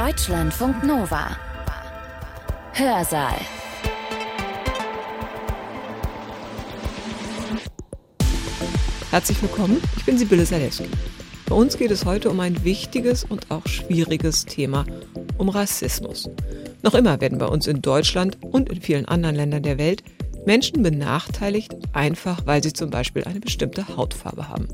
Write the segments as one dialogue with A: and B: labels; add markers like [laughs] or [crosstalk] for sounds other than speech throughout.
A: Deutschlandfunk Nova. Hörsaal.
B: Herzlich willkommen, ich bin Sibylle Salewski. Bei uns geht es heute um ein wichtiges und auch schwieriges Thema, um Rassismus. Noch immer werden bei uns in Deutschland und in vielen anderen Ländern der Welt Menschen benachteiligt, einfach weil sie zum Beispiel eine bestimmte Hautfarbe haben.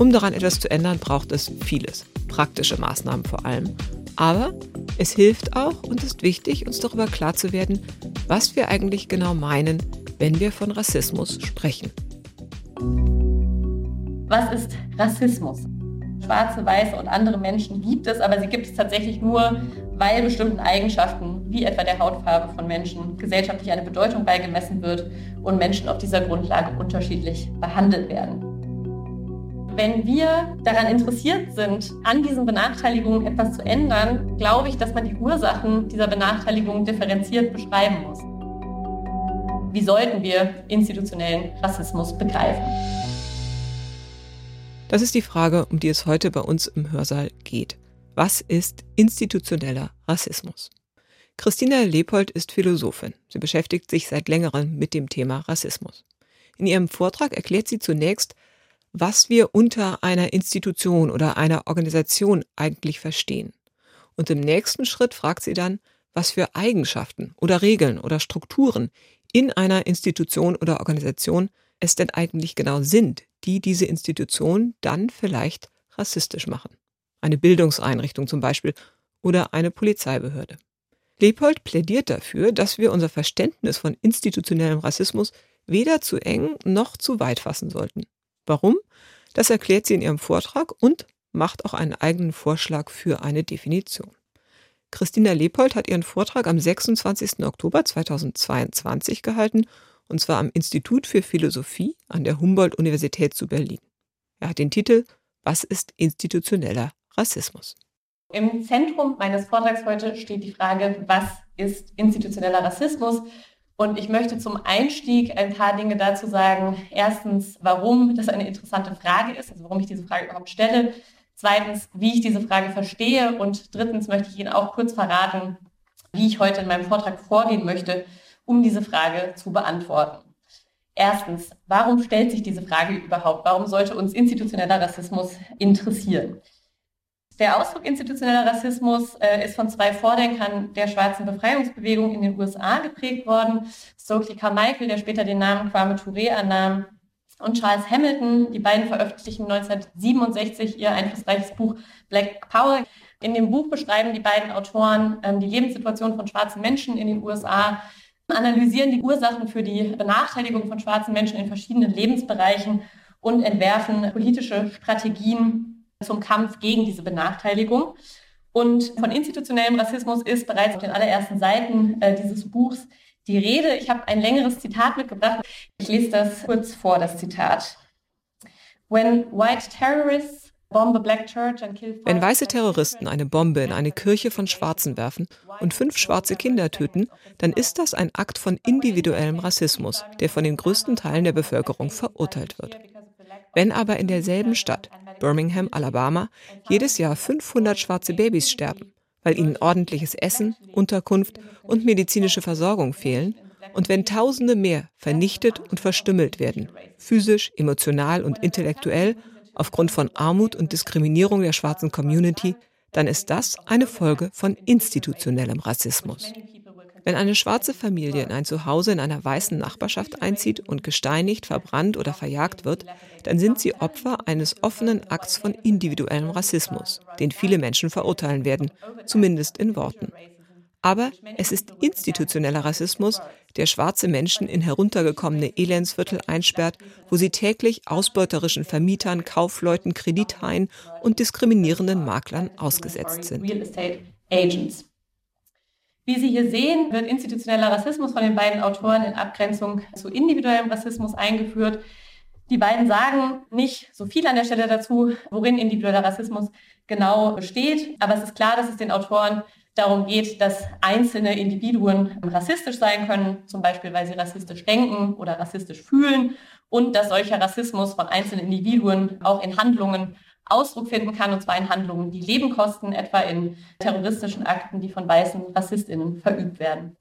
B: Um daran etwas zu ändern, braucht es vieles, praktische Maßnahmen vor allem. Aber es hilft auch und ist wichtig, uns darüber klar zu werden, was wir eigentlich genau meinen, wenn wir von Rassismus sprechen.
C: Was ist Rassismus? Schwarze, Weiße und andere Menschen gibt es, aber sie gibt es tatsächlich nur, weil bestimmten Eigenschaften, wie etwa der Hautfarbe von Menschen, gesellschaftlich eine Bedeutung beigemessen wird und Menschen auf dieser Grundlage unterschiedlich behandelt werden. Wenn wir daran interessiert sind, an diesen Benachteiligungen etwas zu ändern, glaube ich, dass man die Ursachen dieser Benachteiligung differenziert beschreiben muss. Wie sollten wir institutionellen Rassismus begreifen?
B: Das ist die Frage, um die es heute bei uns im Hörsaal geht. Was ist institutioneller Rassismus? Christina Leopold ist Philosophin. Sie beschäftigt sich seit längerem mit dem Thema Rassismus. In ihrem Vortrag erklärt sie zunächst, was wir unter einer Institution oder einer Organisation eigentlich verstehen. Und im nächsten Schritt fragt sie dann, was für Eigenschaften oder Regeln oder Strukturen in einer Institution oder Organisation es denn eigentlich genau sind, die diese Institution dann vielleicht rassistisch machen. Eine Bildungseinrichtung zum Beispiel oder eine Polizeibehörde. Leopold plädiert dafür, dass wir unser Verständnis von institutionellem Rassismus weder zu eng noch zu weit fassen sollten. Warum? Das erklärt sie in ihrem Vortrag und macht auch einen eigenen Vorschlag für eine Definition. Christina Leopold hat ihren Vortrag am 26. Oktober 2022 gehalten und zwar am Institut für Philosophie an der Humboldt-Universität zu Berlin. Er hat den Titel Was ist institutioneller Rassismus?
C: Im Zentrum meines Vortrags heute steht die Frage, was ist institutioneller Rassismus? Und ich möchte zum Einstieg ein paar Dinge dazu sagen. Erstens, warum das eine interessante Frage ist, also warum ich diese Frage überhaupt stelle. Zweitens, wie ich diese Frage verstehe. Und drittens möchte ich Ihnen auch kurz verraten, wie ich heute in meinem Vortrag vorgehen möchte, um diese Frage zu beantworten. Erstens, warum stellt sich diese Frage überhaupt? Warum sollte uns institutioneller Rassismus interessieren? Der Ausdruck institutioneller Rassismus äh, ist von zwei Vordenkern der schwarzen Befreiungsbewegung in den USA geprägt worden. Stokely Carmichael, der später den Namen Kwame Touré annahm, und Charles Hamilton. Die beiden veröffentlichen 1967 ihr einflussreiches Buch Black Power. In dem Buch beschreiben die beiden Autoren ähm, die Lebenssituation von schwarzen Menschen in den USA, analysieren die Ursachen für die Benachteiligung von schwarzen Menschen in verschiedenen Lebensbereichen und entwerfen politische Strategien zum Kampf gegen diese Benachteiligung. Und von institutionellem Rassismus ist bereits auf den allerersten Seiten äh, dieses Buchs die Rede. Ich habe ein längeres Zitat mitgebracht. Ich lese das kurz vor, das Zitat. When white terrorists
B: wenn weiße Terroristen eine Bombe in eine Kirche von Schwarzen werfen und fünf schwarze Kinder töten, dann ist das ein Akt von individuellem Rassismus, der von den größten Teilen der Bevölkerung verurteilt wird. Wenn aber in derselben Stadt, Birmingham, Alabama, jedes Jahr 500 schwarze Babys sterben, weil ihnen ordentliches Essen, Unterkunft und medizinische Versorgung fehlen, und wenn Tausende mehr vernichtet und verstümmelt werden, physisch, emotional und intellektuell, aufgrund von Armut und Diskriminierung der schwarzen Community, dann ist das eine Folge von institutionellem Rassismus. Wenn eine schwarze Familie in ein Zuhause in einer weißen Nachbarschaft einzieht und gesteinigt, verbrannt oder verjagt wird, dann sind sie Opfer eines offenen Akts von individuellem Rassismus, den viele Menschen verurteilen werden, zumindest in Worten. Aber es ist institutioneller Rassismus, der schwarze Menschen in heruntergekommene Elendsviertel einsperrt, wo sie täglich ausbeuterischen Vermietern, Kaufleuten, Kredithaien und diskriminierenden Maklern ausgesetzt sind.
C: Wie Sie hier sehen, wird institutioneller Rassismus von den beiden Autoren in Abgrenzung zu individuellem Rassismus eingeführt. Die beiden sagen nicht so viel an der Stelle dazu, worin individueller Rassismus genau besteht, aber es ist klar, dass es den Autoren darum geht, dass einzelne Individuen rassistisch sein können, zum Beispiel weil sie rassistisch denken oder rassistisch fühlen und dass solcher Rassismus von einzelnen Individuen auch in Handlungen Ausdruck finden kann, und zwar in Handlungen, die Leben kosten, etwa in terroristischen Akten, die von weißen Rassistinnen verübt werden.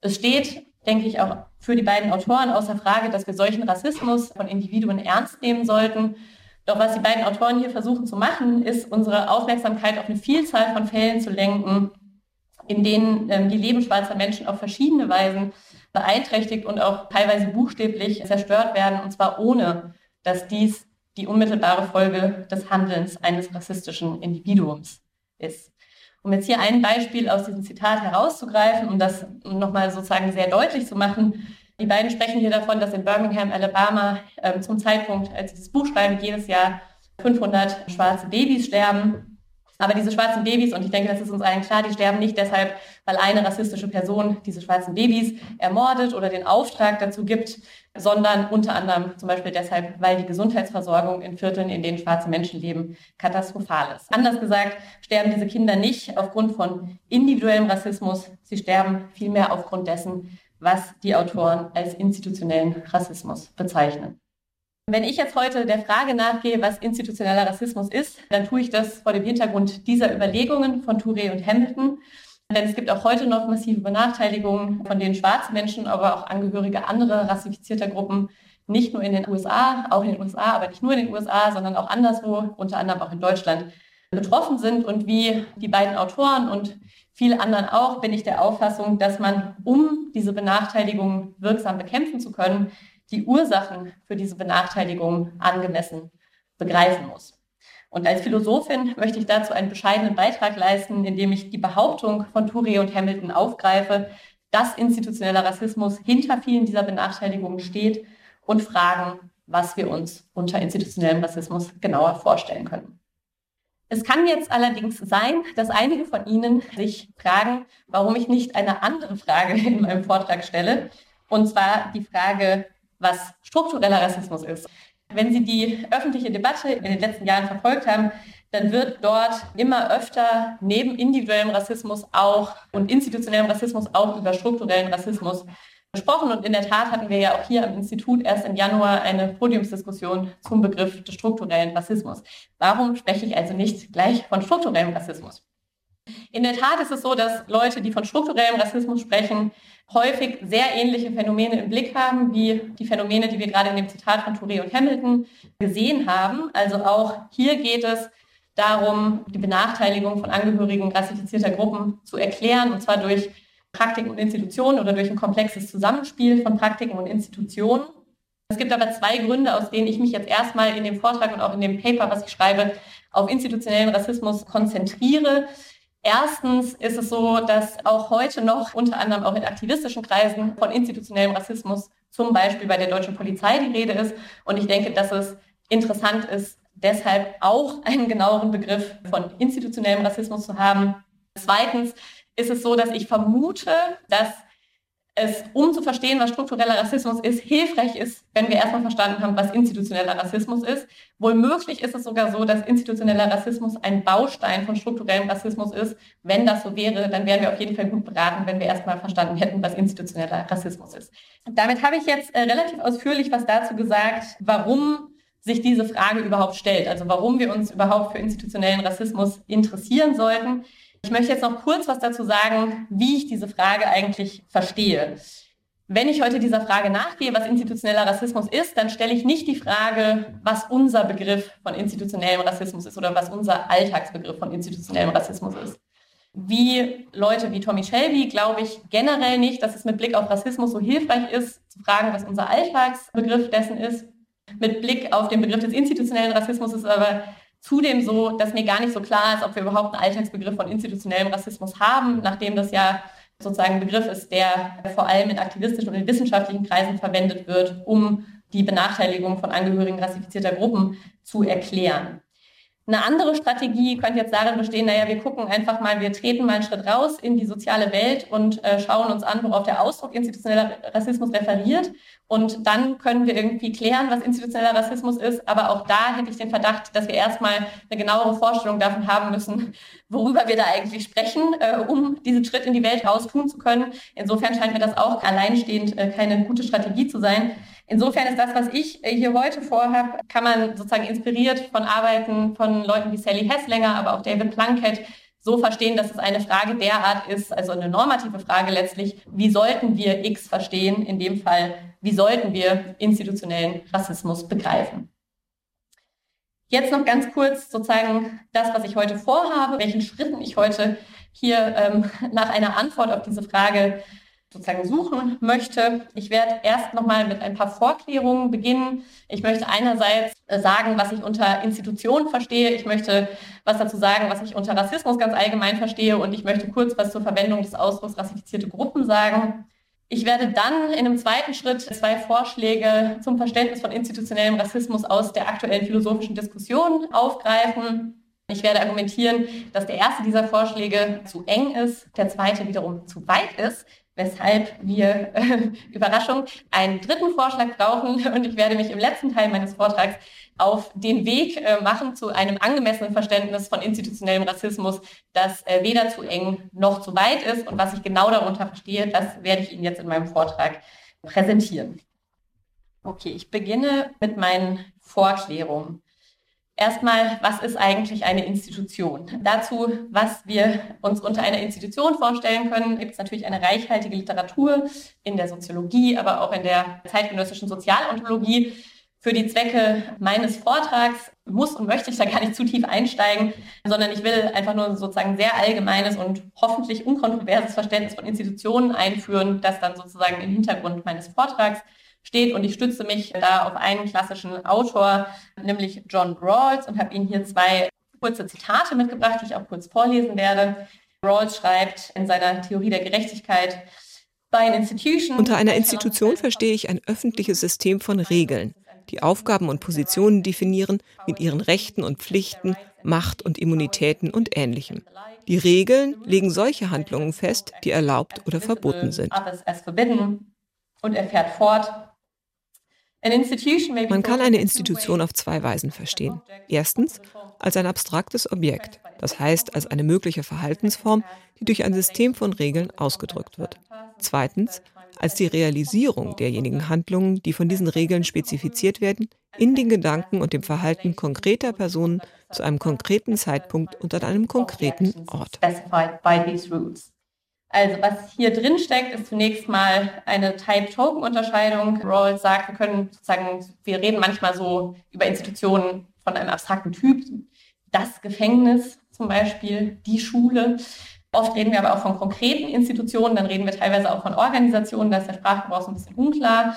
C: Es steht, denke ich, auch für die beiden Autoren außer Frage, dass wir solchen Rassismus von Individuen ernst nehmen sollten. Doch was die beiden Autoren hier versuchen zu machen, ist, unsere Aufmerksamkeit auf eine Vielzahl von Fällen zu lenken, in denen ähm, die Leben schwarzer Menschen auf verschiedene Weisen beeinträchtigt und auch teilweise buchstäblich zerstört werden, und zwar ohne, dass dies die unmittelbare Folge des Handelns eines rassistischen Individuums ist. Um jetzt hier ein Beispiel aus diesem Zitat herauszugreifen, um das nochmal sozusagen sehr deutlich zu machen, die beiden sprechen hier davon, dass in Birmingham, Alabama äh, zum Zeitpunkt, als sie dieses Buch schreiben, jedes Jahr 500 schwarze Babys sterben. Aber diese schwarzen Babys, und ich denke, das ist uns allen klar, die sterben nicht deshalb, weil eine rassistische Person diese schwarzen Babys ermordet oder den Auftrag dazu gibt, sondern unter anderem zum Beispiel deshalb, weil die Gesundheitsversorgung in Vierteln, in denen schwarze Menschen leben, katastrophal ist. Anders gesagt, sterben diese Kinder nicht aufgrund von individuellem Rassismus, sie sterben vielmehr aufgrund dessen, was die Autoren als institutionellen Rassismus bezeichnen. Wenn ich jetzt heute der Frage nachgehe, was institutioneller Rassismus ist, dann tue ich das vor dem Hintergrund dieser Überlegungen von Touré und Hamilton. Denn es gibt auch heute noch massive Benachteiligungen, von denen schwarze Menschen, aber auch Angehörige anderer rassifizierter Gruppen, nicht nur in den USA, auch in den USA, aber nicht nur in den USA, sondern auch anderswo, unter anderem auch in Deutschland, betroffen sind. Und wie die beiden Autoren und viele anderen auch, bin ich der Auffassung, dass man, um diese Benachteiligungen wirksam bekämpfen zu können, die Ursachen für diese Benachteiligung angemessen begreifen muss. Und als Philosophin möchte ich dazu einen bescheidenen Beitrag leisten, indem ich die Behauptung von Touré und Hamilton aufgreife, dass institutioneller Rassismus hinter vielen dieser Benachteiligungen steht und fragen, was wir uns unter institutionellem Rassismus genauer vorstellen können. Es kann jetzt allerdings sein, dass einige von Ihnen sich fragen, warum ich nicht eine andere Frage in meinem Vortrag stelle, und zwar die Frage, was struktureller Rassismus ist. Wenn Sie die öffentliche Debatte in den letzten Jahren verfolgt haben, dann wird dort immer öfter neben individuellem Rassismus auch und institutionellem Rassismus auch über strukturellen Rassismus gesprochen. Und in der Tat hatten wir ja auch hier am Institut erst im Januar eine Podiumsdiskussion zum Begriff des strukturellen Rassismus. Warum spreche ich also nicht gleich von strukturellem Rassismus? In der Tat ist es so, dass Leute, die von strukturellem Rassismus sprechen, häufig sehr ähnliche Phänomene im Blick haben, wie die Phänomene, die wir gerade in dem Zitat von Touré und Hamilton gesehen haben. Also auch hier geht es darum, die Benachteiligung von Angehörigen rassifizierter Gruppen zu erklären, und zwar durch Praktiken und Institutionen oder durch ein komplexes Zusammenspiel von Praktiken und Institutionen. Es gibt aber zwei Gründe, aus denen ich mich jetzt erstmal in dem Vortrag und auch in dem Paper, was ich schreibe, auf institutionellen Rassismus konzentriere. Erstens ist es so, dass auch heute noch unter anderem auch in aktivistischen Kreisen von institutionellem Rassismus, zum Beispiel bei der deutschen Polizei, die Rede ist. Und ich denke, dass es interessant ist, deshalb auch einen genaueren Begriff von institutionellem Rassismus zu haben. Zweitens ist es so, dass ich vermute, dass es, um zu verstehen, was struktureller Rassismus ist, hilfreich ist, wenn wir erstmal verstanden haben, was institutioneller Rassismus ist. Wohl möglich ist es sogar so, dass institutioneller Rassismus ein Baustein von strukturellem Rassismus ist. Wenn das so wäre, dann wären wir auf jeden Fall gut beraten, wenn wir erstmal verstanden hätten, was institutioneller Rassismus ist. Damit habe ich jetzt äh, relativ ausführlich was dazu gesagt, warum sich diese Frage überhaupt stellt, also warum wir uns überhaupt für institutionellen Rassismus interessieren sollten. Ich möchte jetzt noch kurz was dazu sagen, wie ich diese Frage eigentlich verstehe. Wenn ich heute dieser Frage nachgehe, was institutioneller Rassismus ist, dann stelle ich nicht die Frage, was unser Begriff von institutionellem Rassismus ist oder was unser Alltagsbegriff von institutionellem Rassismus ist. Wie Leute wie Tommy Shelby glaube ich generell nicht, dass es mit Blick auf Rassismus so hilfreich ist, zu fragen, was unser Alltagsbegriff dessen ist. Mit Blick auf den Begriff des institutionellen Rassismus ist aber Zudem so, dass mir gar nicht so klar ist, ob wir überhaupt einen Alltagsbegriff von institutionellem Rassismus haben, nachdem das ja sozusagen ein Begriff ist, der vor allem in aktivistischen und in wissenschaftlichen Kreisen verwendet wird, um die Benachteiligung von Angehörigen rassifizierter Gruppen zu erklären. Eine andere Strategie könnte jetzt darin bestehen, naja, wir gucken einfach mal, wir treten mal einen Schritt raus in die soziale Welt und äh, schauen uns an, worauf der Ausdruck institutioneller Rassismus referiert. Und dann können wir irgendwie klären, was institutioneller Rassismus ist. Aber auch da hätte ich den Verdacht, dass wir erstmal eine genauere Vorstellung davon haben müssen, [laughs] worüber wir da eigentlich sprechen, äh, um diesen Schritt in die Welt raus tun zu können. Insofern scheint mir das auch alleinstehend äh, keine gute Strategie zu sein. Insofern ist das, was ich hier heute vorhabe, kann man sozusagen inspiriert von Arbeiten von Leuten wie Sally Hesslinger, aber auch David Plunkett so verstehen, dass es eine Frage derart ist, also eine normative Frage letztlich, wie sollten wir X verstehen? In dem Fall, wie sollten wir institutionellen Rassismus begreifen? Jetzt noch ganz kurz sozusagen das, was ich heute vorhabe, welchen Schritten ich heute hier ähm, nach einer Antwort auf diese Frage sozusagen suchen möchte. Ich werde erst nochmal mit ein paar Vorklärungen beginnen. Ich möchte einerseits sagen, was ich unter Institutionen verstehe. Ich möchte was dazu sagen, was ich unter Rassismus ganz allgemein verstehe. Und ich möchte kurz was zur Verwendung des Ausdrucks rassifizierte Gruppen sagen. Ich werde dann in einem zweiten Schritt zwei Vorschläge zum Verständnis von institutionellem Rassismus aus der aktuellen philosophischen Diskussion aufgreifen. Ich werde argumentieren, dass der erste dieser Vorschläge zu eng ist, der zweite wiederum zu weit ist weshalb wir, äh, [laughs] Überraschung, einen dritten Vorschlag brauchen. Und ich werde mich im letzten Teil meines Vortrags auf den Weg äh, machen zu einem angemessenen Verständnis von institutionellem Rassismus, das äh, weder zu eng noch zu weit ist. Und was ich genau darunter verstehe, das werde ich Ihnen jetzt in meinem Vortrag präsentieren. Okay, ich beginne mit meinen Vorklärungen. Erstmal, was ist eigentlich eine Institution? Dazu, was wir uns unter einer Institution vorstellen können, gibt es natürlich eine reichhaltige Literatur in der Soziologie, aber auch in der zeitgenössischen Sozialontologie. Für die Zwecke meines Vortrags muss und möchte ich da gar nicht zu tief einsteigen, sondern ich will einfach nur sozusagen sehr allgemeines und hoffentlich unkontroverses Verständnis von Institutionen einführen, das dann sozusagen im Hintergrund meines Vortrags steht. Und ich stütze mich da auf einen klassischen Autor, nämlich John Rawls, und habe Ihnen hier zwei kurze Zitate mitgebracht, die ich auch kurz vorlesen werde. Rawls schreibt in seiner Theorie der Gerechtigkeit,
B: unter einer Institution verstehe ich ein öffentliches System von Regeln, die Aufgaben und Positionen definieren mit ihren Rechten und Pflichten, Macht und Immunitäten und Ähnlichem. Die Regeln legen solche Handlungen fest, die erlaubt oder verboten sind.
C: Und er fährt fort,
B: man kann eine Institution auf zwei Weisen verstehen. Erstens als ein abstraktes Objekt, das heißt als eine mögliche Verhaltensform, die durch ein System von Regeln ausgedrückt wird. Zweitens als die Realisierung derjenigen Handlungen, die von diesen Regeln spezifiziert werden, in den Gedanken und dem Verhalten konkreter Personen zu einem konkreten Zeitpunkt und an einem konkreten Ort.
C: Also was hier drin steckt, ist zunächst mal eine Type-Token-Unterscheidung. Rawls sagt, wir können sozusagen, wir reden manchmal so über Institutionen von einem abstrakten Typ, das Gefängnis zum Beispiel, die Schule. Oft reden wir aber auch von konkreten Institutionen, dann reden wir teilweise auch von Organisationen, da ist der Sprachgebrauch so ein bisschen unklar.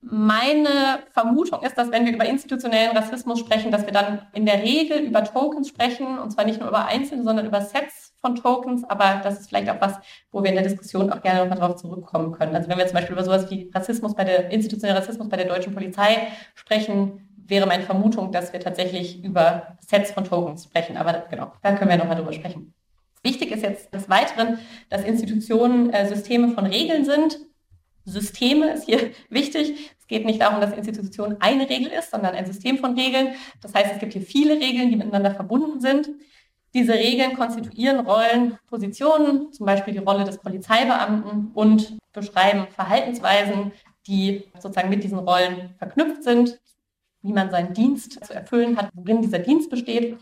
C: Meine Vermutung ist, dass wenn wir über institutionellen Rassismus sprechen, dass wir dann in der Regel über Tokens sprechen, und zwar nicht nur über einzelne, sondern über Sets von Tokens, aber das ist vielleicht auch was, wo wir in der Diskussion auch gerne nochmal drauf zurückkommen können. Also wenn wir zum Beispiel über sowas wie Rassismus bei der, institutioneller Rassismus bei der deutschen Polizei sprechen, wäre meine Vermutung, dass wir tatsächlich über Sets von Tokens sprechen. Aber genau, da können wir nochmal drüber sprechen. Wichtig ist jetzt des Weiteren, dass Institutionen äh, Systeme von Regeln sind. Systeme ist hier [laughs] wichtig. Es geht nicht darum, dass Institution eine Regel ist, sondern ein System von Regeln. Das heißt, es gibt hier viele Regeln, die miteinander verbunden sind. Diese Regeln konstituieren Rollen, Positionen, zum Beispiel die Rolle des Polizeibeamten und beschreiben Verhaltensweisen, die sozusagen mit diesen Rollen verknüpft sind, wie man seinen Dienst zu erfüllen hat, worin dieser Dienst besteht.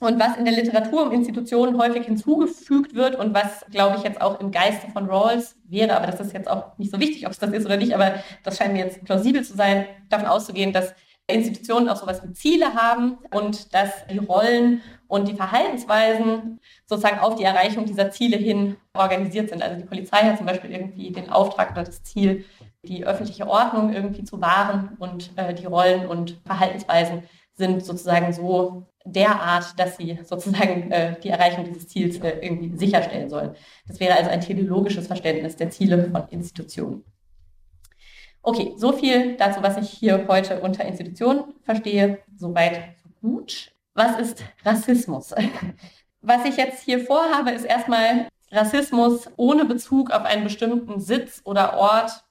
C: Und was in der Literatur um Institutionen häufig hinzugefügt wird und was, glaube ich, jetzt auch im Geiste von Rawls wäre, aber das ist jetzt auch nicht so wichtig, ob es das ist oder nicht, aber das scheint mir jetzt plausibel zu sein, davon auszugehen, dass Institutionen auch sowas wie Ziele haben und dass die Rollen und die Verhaltensweisen sozusagen auf die Erreichung dieser Ziele hin organisiert sind. Also die Polizei hat zum Beispiel irgendwie den Auftrag oder das Ziel, die öffentliche Ordnung irgendwie zu wahren und äh, die Rollen und Verhaltensweisen sind sozusagen so derart, dass sie sozusagen äh, die Erreichung dieses Ziels äh, irgendwie sicherstellen sollen. Das wäre also ein teleologisches Verständnis der Ziele von Institutionen. Okay, so viel dazu, was ich hier heute unter Institution verstehe. Soweit, so gut. Was ist Rassismus? [laughs] Was ich jetzt hier vorhabe, ist erstmal Rassismus ohne Bezug auf einen bestimmten Sitz oder Ort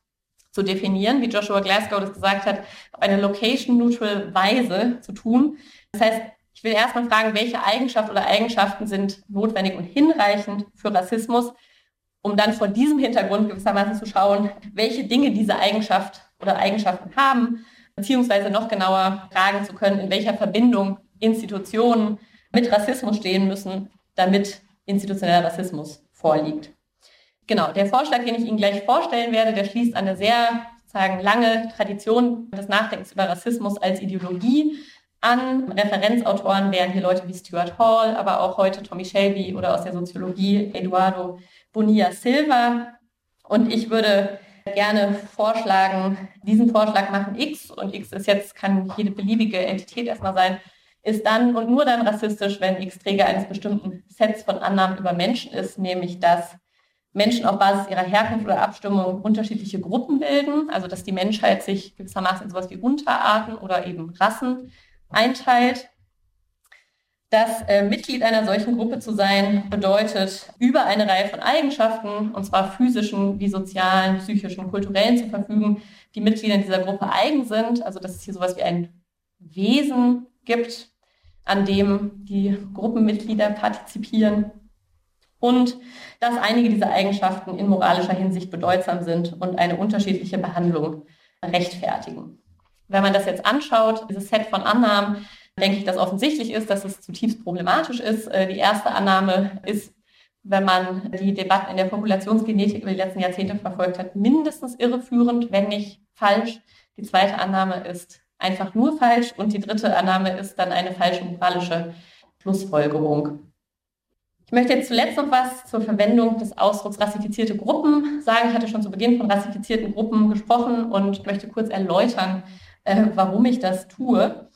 C: zu definieren, wie Joshua Glasgow das gesagt hat, auf eine location-neutral Weise zu tun. Das heißt, ich will erstmal fragen, welche Eigenschaft oder Eigenschaften sind notwendig und hinreichend für Rassismus um dann vor diesem Hintergrund gewissermaßen zu schauen, welche Dinge diese Eigenschaft oder Eigenschaften haben, beziehungsweise noch genauer fragen zu können, in welcher Verbindung Institutionen mit Rassismus stehen müssen, damit institutioneller Rassismus vorliegt. Genau, der Vorschlag, den ich Ihnen gleich vorstellen werde, der schließt an eine sehr sagen, lange Tradition des Nachdenkens über Rassismus als Ideologie an. Referenzautoren wären hier Leute wie Stuart Hall, aber auch heute Tommy Shelby oder aus der Soziologie Eduardo Bonilla Silva. Und ich würde gerne vorschlagen, diesen Vorschlag machen X und X ist jetzt, kann jede beliebige Entität erstmal sein, ist dann und nur dann rassistisch, wenn X Träger eines bestimmten Sets von Annahmen über Menschen ist, nämlich dass Menschen auf Basis ihrer Herkunft oder Abstimmung unterschiedliche Gruppen bilden, also dass die Menschheit sich gewissermaßen in sowas wie Unterarten oder eben Rassen einteilt. Das äh, Mitglied einer solchen Gruppe zu sein bedeutet, über eine Reihe von Eigenschaften, und zwar physischen wie sozialen, psychischen, kulturellen zu verfügen, die Mitgliedern dieser Gruppe eigen sind. Also dass es hier sowas wie ein Wesen gibt, an dem die Gruppenmitglieder partizipieren und dass einige dieser Eigenschaften in moralischer Hinsicht bedeutsam sind und eine unterschiedliche Behandlung rechtfertigen. Wenn man das jetzt anschaut, dieses Set von Annahmen, denke ich, dass offensichtlich ist, dass es zutiefst problematisch ist. Äh, die erste Annahme ist, wenn man die Debatten in der Populationsgenetik über die letzten Jahrzehnte verfolgt hat, mindestens irreführend, wenn nicht falsch. Die zweite Annahme ist einfach nur falsch und die dritte Annahme ist dann eine falsche moralische Schlussfolgerung. Ich möchte jetzt zuletzt noch was zur Verwendung des Ausdrucks rassifizierte Gruppen sagen. Ich hatte schon zu Beginn von rassifizierten Gruppen gesprochen und möchte kurz erläutern, äh, warum ich das tue.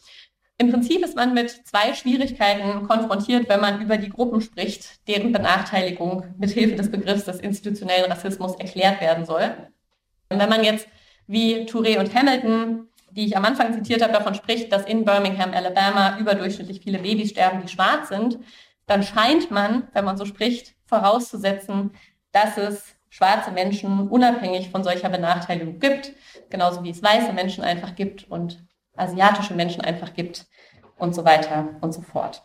C: Im Prinzip ist man mit zwei Schwierigkeiten konfrontiert, wenn man über die Gruppen spricht, deren Benachteiligung mithilfe des Begriffs des institutionellen Rassismus erklärt werden soll. Wenn man jetzt wie Touré und Hamilton, die ich am Anfang zitiert habe, davon spricht, dass in Birmingham, Alabama überdurchschnittlich viele Babys sterben, die schwarz sind, dann scheint man, wenn man so spricht, vorauszusetzen, dass es schwarze Menschen unabhängig von solcher Benachteiligung gibt, genauso wie es weiße Menschen einfach gibt und asiatische Menschen einfach gibt und so weiter und so fort.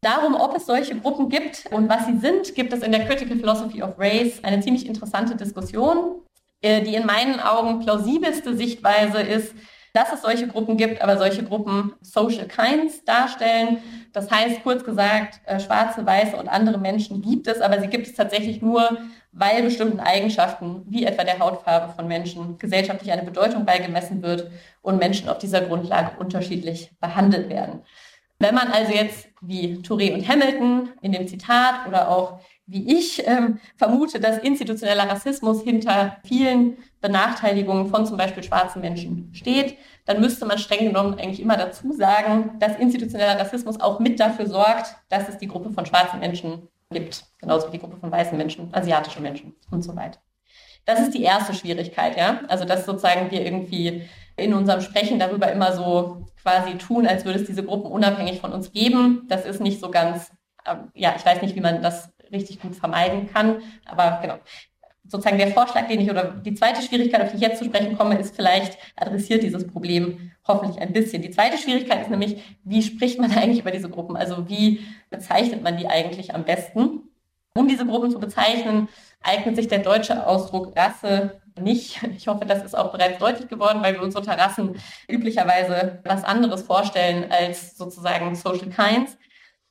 C: Darum, ob es solche Gruppen gibt und was sie sind, gibt es in der Critical Philosophy of Race eine ziemlich interessante Diskussion. Äh, die in meinen Augen plausibelste Sichtweise ist, dass es solche Gruppen gibt, aber solche Gruppen Social Kinds darstellen. Das heißt, kurz gesagt, äh, schwarze, weiße und andere Menschen gibt es, aber sie gibt es tatsächlich nur, weil bestimmten Eigenschaften, wie etwa der Hautfarbe von Menschen, gesellschaftlich eine Bedeutung beigemessen wird und Menschen auf dieser Grundlage unterschiedlich behandelt werden. Wenn man also jetzt wie Touré und Hamilton in dem Zitat oder auch wie ich ähm, vermute, dass institutioneller Rassismus hinter vielen Benachteiligungen von zum Beispiel schwarzen Menschen steht, dann müsste man streng genommen eigentlich immer dazu sagen, dass institutioneller Rassismus auch mit dafür sorgt, dass es die Gruppe von schwarzen Menschen gibt, genauso wie die Gruppe von weißen Menschen, asiatische Menschen und so weiter. Das ist die erste Schwierigkeit, ja. Also dass sozusagen wir irgendwie in unserem Sprechen darüber immer so quasi tun, als würde es diese Gruppen unabhängig von uns geben. Das ist nicht so ganz, äh, ja, ich weiß nicht, wie man das richtig gut vermeiden kann. Aber genau. Sozusagen der Vorschlag, den ich oder die zweite Schwierigkeit, auf die ich jetzt zu sprechen komme, ist vielleicht adressiert dieses Problem hoffentlich ein bisschen. Die zweite Schwierigkeit ist nämlich, wie spricht man [laughs] eigentlich über diese Gruppen? Also wie bezeichnet man die eigentlich am besten? Um diese Gruppen zu bezeichnen, eignet sich der deutsche Ausdruck Rasse nicht. Ich hoffe, das ist auch bereits deutlich geworden, weil wir uns unter Rassen üblicherweise was anderes vorstellen als sozusagen Social Kinds.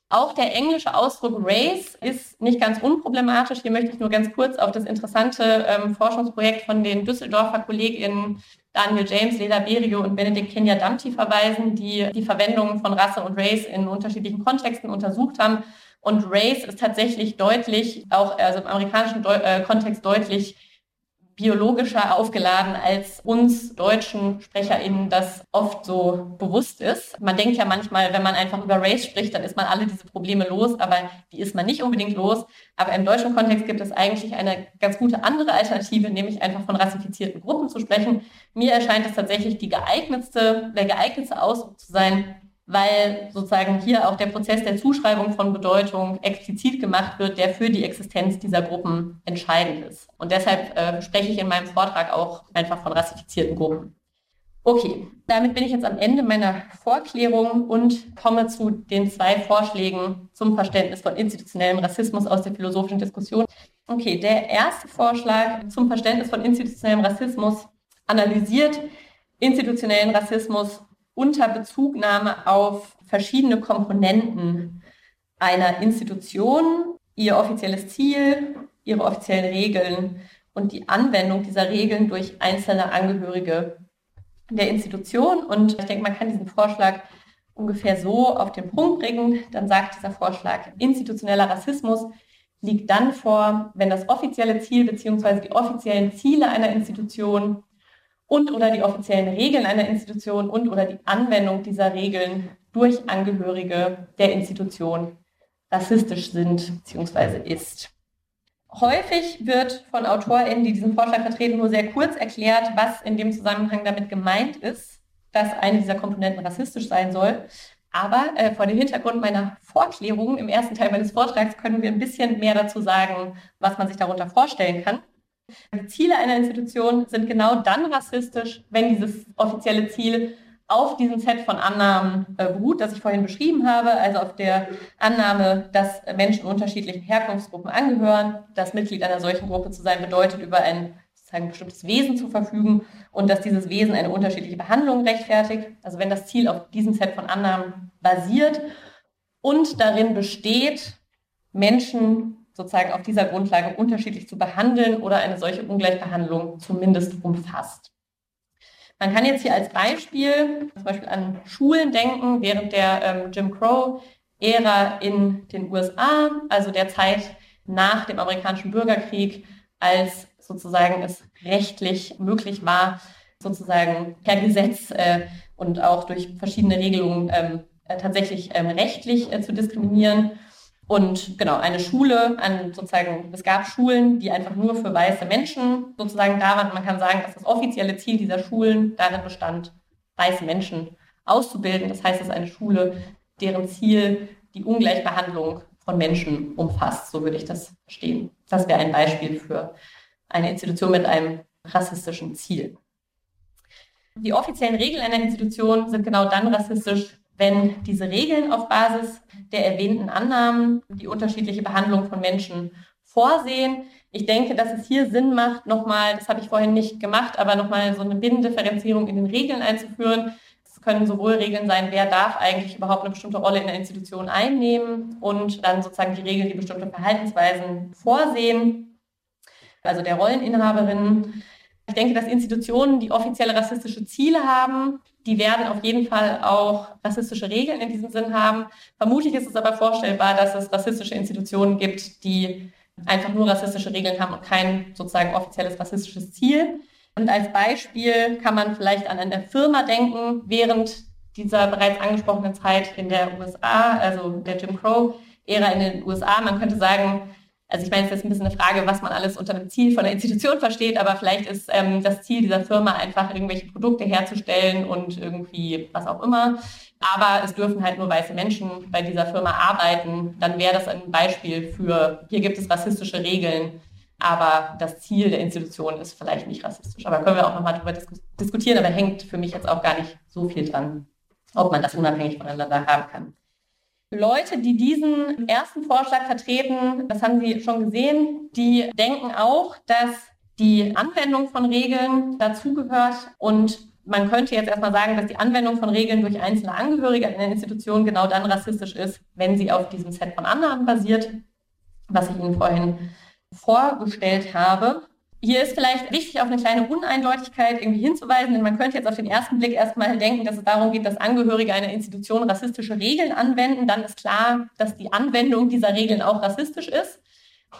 C: Auch der englische Ausdruck Race ist nicht ganz unproblematisch. Hier möchte ich nur ganz kurz auf das interessante ähm, Forschungsprojekt von den Düsseldorfer KollegInnen Daniel James, Leda Berio und Benedikt Kenya Damti verweisen, die die Verwendung von Rasse und Race in unterschiedlichen Kontexten untersucht haben. Und Race ist tatsächlich deutlich, auch also im amerikanischen Deu äh, Kontext deutlich biologischer aufgeladen, als uns deutschen SprecherInnen das oft so bewusst ist. Man denkt ja manchmal, wenn man einfach über Race spricht, dann ist man alle diese Probleme los, aber die ist man nicht unbedingt los. Aber im deutschen Kontext gibt es eigentlich eine ganz gute andere Alternative, nämlich einfach von rassifizierten Gruppen zu sprechen. Mir erscheint es tatsächlich die geeignetste, der geeignetste Ausdruck zu sein, weil sozusagen hier auch der Prozess der Zuschreibung von Bedeutung explizit gemacht wird, der für die Existenz dieser Gruppen entscheidend ist. Und deshalb äh, spreche ich in meinem Vortrag auch einfach von rassifizierten Gruppen. Okay, damit bin ich jetzt am Ende meiner Vorklärung und komme zu den zwei Vorschlägen zum Verständnis von institutionellem Rassismus aus der philosophischen Diskussion. Okay, der erste Vorschlag zum Verständnis von institutionellem Rassismus analysiert institutionellen Rassismus unter Bezugnahme auf verschiedene Komponenten einer Institution, ihr offizielles Ziel, ihre offiziellen Regeln und die Anwendung dieser Regeln durch einzelne Angehörige der Institution. Und ich denke, man kann diesen Vorschlag ungefähr so auf den Punkt bringen. Dann sagt dieser Vorschlag, institutioneller Rassismus liegt dann vor, wenn das offizielle Ziel bzw. die offiziellen Ziele einer Institution und oder die offiziellen Regeln einer Institution und oder die Anwendung dieser Regeln durch Angehörige der Institution rassistisch sind bzw. ist. Häufig wird von AutorInnen, die diesen Vorschlag vertreten, nur sehr kurz erklärt, was in dem Zusammenhang damit gemeint ist, dass eine dieser Komponenten rassistisch sein soll. Aber äh, vor dem Hintergrund meiner Vorklärungen im ersten Teil meines Vortrags können wir ein bisschen mehr dazu sagen, was man sich darunter vorstellen kann. Die Ziele einer Institution sind genau dann rassistisch, wenn dieses offizielle Ziel auf diesem Set von Annahmen äh, beruht, das ich vorhin beschrieben habe, also auf der Annahme, dass Menschen unterschiedlichen Herkunftsgruppen angehören, dass Mitglied einer solchen Gruppe zu sein bedeutet, über ein sozusagen bestimmtes Wesen zu verfügen und dass dieses Wesen eine unterschiedliche Behandlung rechtfertigt. Also wenn das Ziel auf diesem Set von Annahmen basiert und darin besteht, Menschen sozusagen auf dieser Grundlage unterschiedlich zu behandeln oder eine solche Ungleichbehandlung zumindest umfasst. Man kann jetzt hier als Beispiel zum Beispiel an Schulen denken, während der ähm, Jim Crow-Ära in den USA, also der Zeit nach dem amerikanischen Bürgerkrieg, als sozusagen es rechtlich möglich war, sozusagen per Gesetz äh, und auch durch verschiedene Regelungen ähm, äh, tatsächlich ähm, rechtlich äh, zu diskriminieren. Und genau, eine Schule, an sozusagen, es gab Schulen, die einfach nur für weiße Menschen sozusagen da waren. Man kann sagen, dass das offizielle Ziel dieser Schulen darin bestand, weiße Menschen auszubilden. Das heißt, es ist eine Schule, deren Ziel die Ungleichbehandlung von Menschen umfasst. So würde ich das verstehen. Das wäre ein Beispiel für eine Institution mit einem rassistischen Ziel. Die offiziellen Regeln einer Institution sind genau dann rassistisch, wenn diese Regeln auf Basis der erwähnten Annahmen die unterschiedliche Behandlung von Menschen vorsehen. Ich denke, dass es hier Sinn macht, nochmal, das habe ich vorhin nicht gemacht, aber nochmal so eine Binnendifferenzierung in den Regeln einzuführen. Es können sowohl Regeln sein, wer darf eigentlich überhaupt eine bestimmte Rolle in der Institution einnehmen und dann sozusagen die Regeln, die bestimmte Verhaltensweisen vorsehen, also der Rolleninhaberinnen. Ich denke, dass Institutionen, die offizielle rassistische Ziele haben, die werden auf jeden Fall auch rassistische Regeln in diesem Sinn haben. Vermutlich ist es aber vorstellbar, dass es rassistische Institutionen gibt, die einfach nur rassistische Regeln haben und kein sozusagen offizielles rassistisches Ziel. Und als Beispiel kann man vielleicht an eine Firma denken, während dieser bereits angesprochenen Zeit in der USA, also der Jim Crow-Ära in den USA. Man könnte sagen, also ich meine, es ist ein bisschen eine Frage, was man alles unter dem Ziel von der Institution versteht, aber vielleicht ist ähm, das Ziel dieser Firma einfach irgendwelche Produkte herzustellen und irgendwie was auch immer. Aber es dürfen halt nur weiße Menschen bei dieser Firma arbeiten. Dann wäre das ein Beispiel für, hier gibt es rassistische Regeln, aber das Ziel der Institution ist vielleicht nicht rassistisch. Aber können wir auch nochmal darüber dis diskutieren, aber hängt für mich jetzt auch gar nicht so viel dran, ob man das unabhängig voneinander haben kann. Leute, die diesen ersten Vorschlag vertreten, das haben Sie schon gesehen, die denken auch, dass die Anwendung von Regeln dazugehört und man könnte jetzt erstmal sagen, dass die Anwendung von Regeln durch einzelne Angehörige in der Institution genau dann rassistisch ist, wenn sie auf diesem Set von Annahmen basiert, was ich Ihnen vorhin vorgestellt habe. Hier ist vielleicht wichtig, auf eine kleine Uneindeutigkeit irgendwie hinzuweisen, denn man könnte jetzt auf den ersten Blick erstmal denken, dass es darum geht, dass Angehörige einer Institution rassistische Regeln anwenden. Dann ist klar, dass die Anwendung dieser Regeln auch rassistisch ist.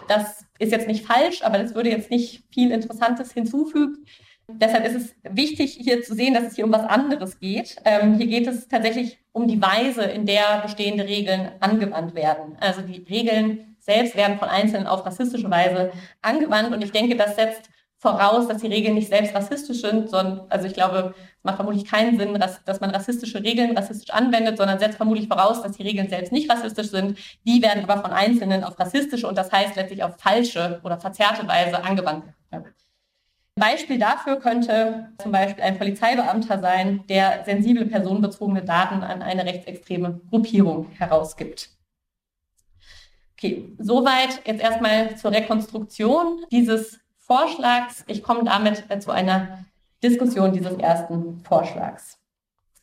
C: Das ist jetzt nicht falsch, aber das würde jetzt nicht viel Interessantes hinzufügen. Deshalb ist es wichtig, hier zu sehen, dass es hier um was anderes geht. Ähm, hier geht es tatsächlich um die Weise, in der bestehende Regeln angewandt werden. Also die Regeln selbst werden von Einzelnen auf rassistische Weise angewandt. Und ich denke, das setzt voraus, dass die Regeln nicht selbst rassistisch sind, sondern, also ich glaube, es macht vermutlich keinen Sinn, dass man rassistische Regeln rassistisch anwendet, sondern setzt vermutlich voraus, dass die Regeln selbst nicht rassistisch sind. Die werden aber von Einzelnen auf rassistische und das heißt letztlich auf falsche oder verzerrte Weise angewandt werden. Beispiel dafür könnte zum Beispiel ein Polizeibeamter sein, der sensible personenbezogene Daten an eine rechtsextreme Gruppierung herausgibt. Okay, soweit jetzt erstmal zur Rekonstruktion dieses Vorschlags. Ich komme damit zu einer Diskussion dieses ersten Vorschlags.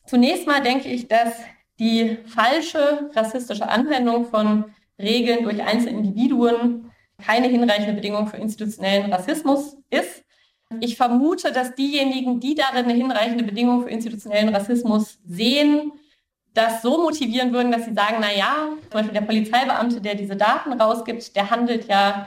C: Zunächst mal denke ich, dass die falsche rassistische Anwendung von Regeln durch einzelne Individuen keine hinreichende Bedingung für institutionellen Rassismus ist. Ich vermute, dass diejenigen, die darin eine hinreichende Bedingung für institutionellen Rassismus sehen, das so motivieren würden, dass sie sagen, na ja, zum Beispiel der Polizeibeamte, der diese Daten rausgibt, der handelt ja